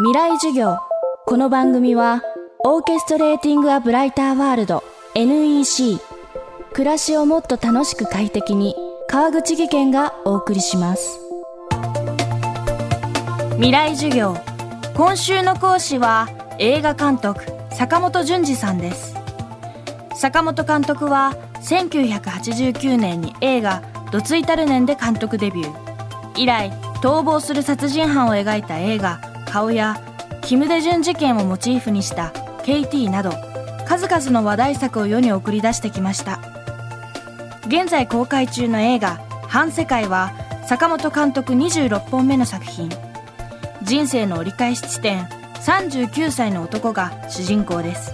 未来授業。この番組はオーケストレーティング・ア・ブライター・ワールド NEC 暮らしをもっと楽しく快適に川口義賢がお送りします。未来授業。今週の講師は映画監督坂本淳二さんです。坂本監督は1989年に映画「どついたる年」で監督デビュー。以来逃亡する殺人犯を描いた映画「顔」やキム・デジュン事件をモチーフにした「KT」など数々の話題作を世に送り出してきました。現在公開中の映画「反世界」は坂本監督26本目の作品。人生の折り返し地点39歳の男が主人公です。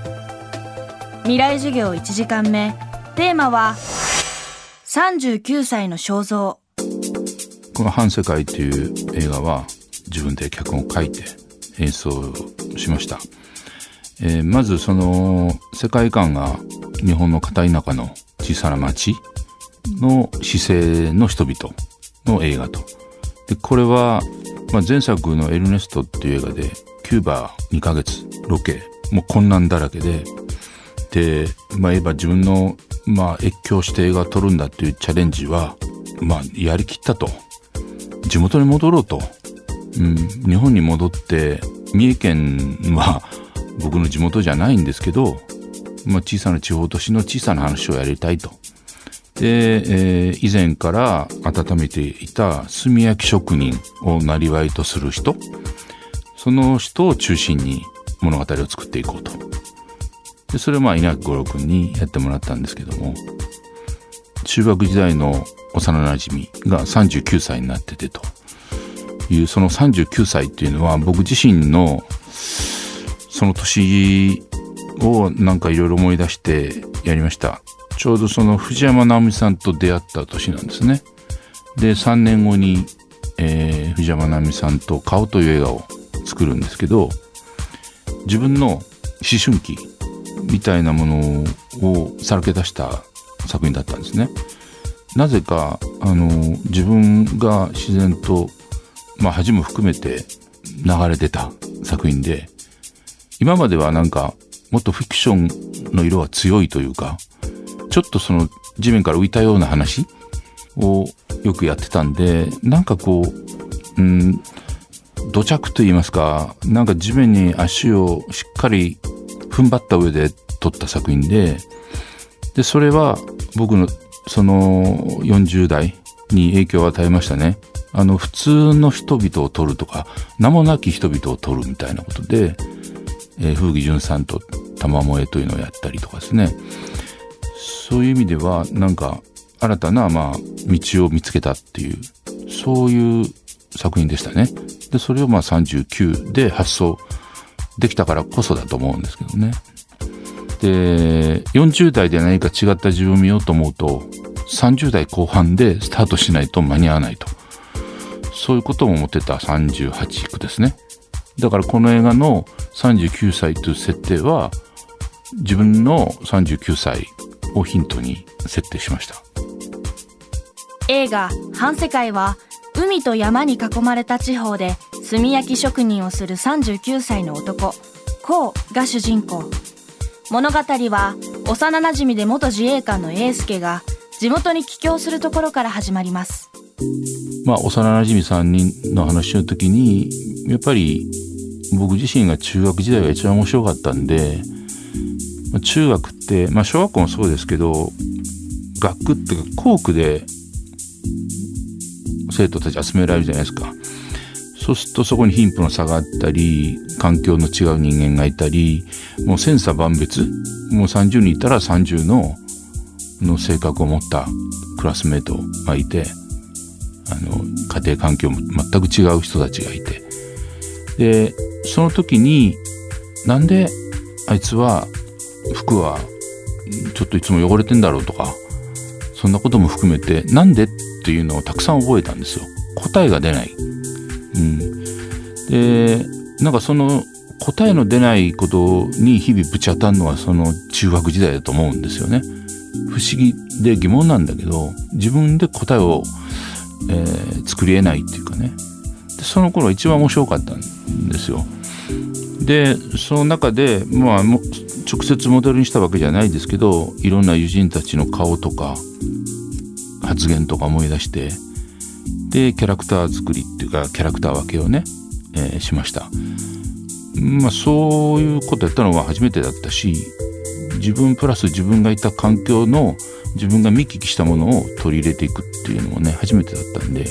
未来授業1時間目テーマは39歳の肖像。この「反世界」という映画は自分で脚本を書いて演奏しました、えー、まずその世界観が日本の片田舎の小さな町の市政の人々の映画と。でこれは、ま、前作の「エルネスト」っていう映画でキューバ2ヶ月ロケもう困難だらけでで、まあ、言えば自分の、まあ、越境して映画を撮るんだっていうチャレンジは、まあ、やりきったと。地元に戻ろうと。うん、日本に戻って三重県は 僕の地元じゃないんですけど、まあ、小さな地方都市の小さな話をやりたいと。で、えー、以前から温めていた炭焼き職人をなりわいとする人その人を中心に物語を作っていこうと。でそれをまあ稲垣吾郎君にやってもらったんですけども中学時代の幼なじみが39歳になっててと。いうその39歳っていうのは僕自身のその年をなんかいろいろ思い出してやりました。ちょうどその藤山直美さんと出会った年なんですね。で3年後に、えー、藤山直美さんと「顔」という映画を作るんですけど自分の思春期みたいなものをさらけ出した作品だったんですね。なぜかあの自分が自然とまあ、恥も含めて流れ出た作品で、今まではなんか、もっとフィクションの色は強いというか、ちょっとその地面から浮いたような話をよくやってたんで、なんかこう、うん、土着と言いますか、なんか地面に足をしっかり踏ん張った上で撮った作品で、で、それは僕のその40代に影響を与えましたね。あの、普通の人々を撮るとか、名もなき人々を撮るみたいなことで、えー、風紀淳さんと玉萌えというのをやったりとかですね。そういう意味では、なんか、新たな、まあ、道を見つけたっていう、そういう作品でしたね。で、それをまあ39で発想できたからこそだと思うんですけどね。で、40代で何か違った自分を見ようと思うと、30代後半でスタートしないと間に合わないと。そういうことも思ってた38区ですね。だからこの映画の39歳という設定は自分の39歳をヒントに設定しました。映画「反世界」は海と山に囲まれた地方で炭焼き職人をする39歳の男コウが主人公物語は幼なじみで元自衛官の英介が地元に帰郷するところから始まりますまあ、幼馴染3人の話の時に、やっぱり僕自身が中学時代が一番面白かったんで、中学って、まあ、小学校もそうですけど、学区っていうか校区で生徒たち集められるじゃないですか。そうするとそこに貧富の差があったり、環境の違う人間がいたり、もう千差万別、もう30人いたら30のの性格を持ったクラスメートがいて、あの家庭環境も全く違う人たちがいて。でその時になんであいつは服はちょっといつも汚れてんだろうとかそんなことも含めてなんでっていうのをたくさん覚えたんですよ。答えが出ない、うん、でなんかその答えの出ないことに日々ぶち当たるのはその中学時代だと思うんですよね。不思議で疑問なんだけど自分で答えをえー、作り得ないっていうかねでその頃一番面白かったんですよ。でその中で、まあ、直接モデルにしたわけじゃないですけどいろんな友人たちの顔とか発言とか思い出してでキャラクター作りっていうかキャラクター分けをね、えー、しました。まあそういうことやったのは初めてだったし自分プラス自分がいた環境の自分が見聞きしたものを取り入れていくっていうのもね初めてだったんで。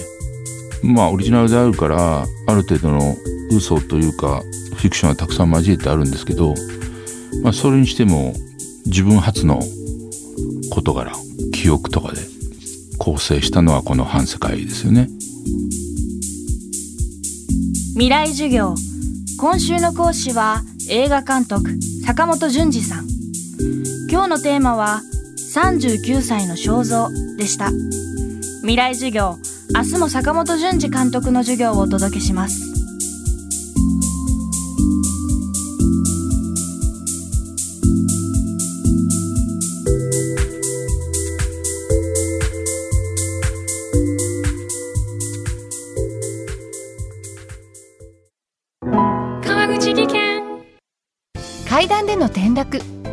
まあオリジナルであるからある程度の嘘というかフィクションはたくさん交えてあるんですけど、まあ、それにしても自分初の事柄記憶とかで構成したのはこの反世界ですよね。未来授業。今週の講師は映画監督坂本淳二さん。今日のテーマは39歳の肖像でした。未来授業明日も坂本淳二監督の授業をお届けします。階段での転落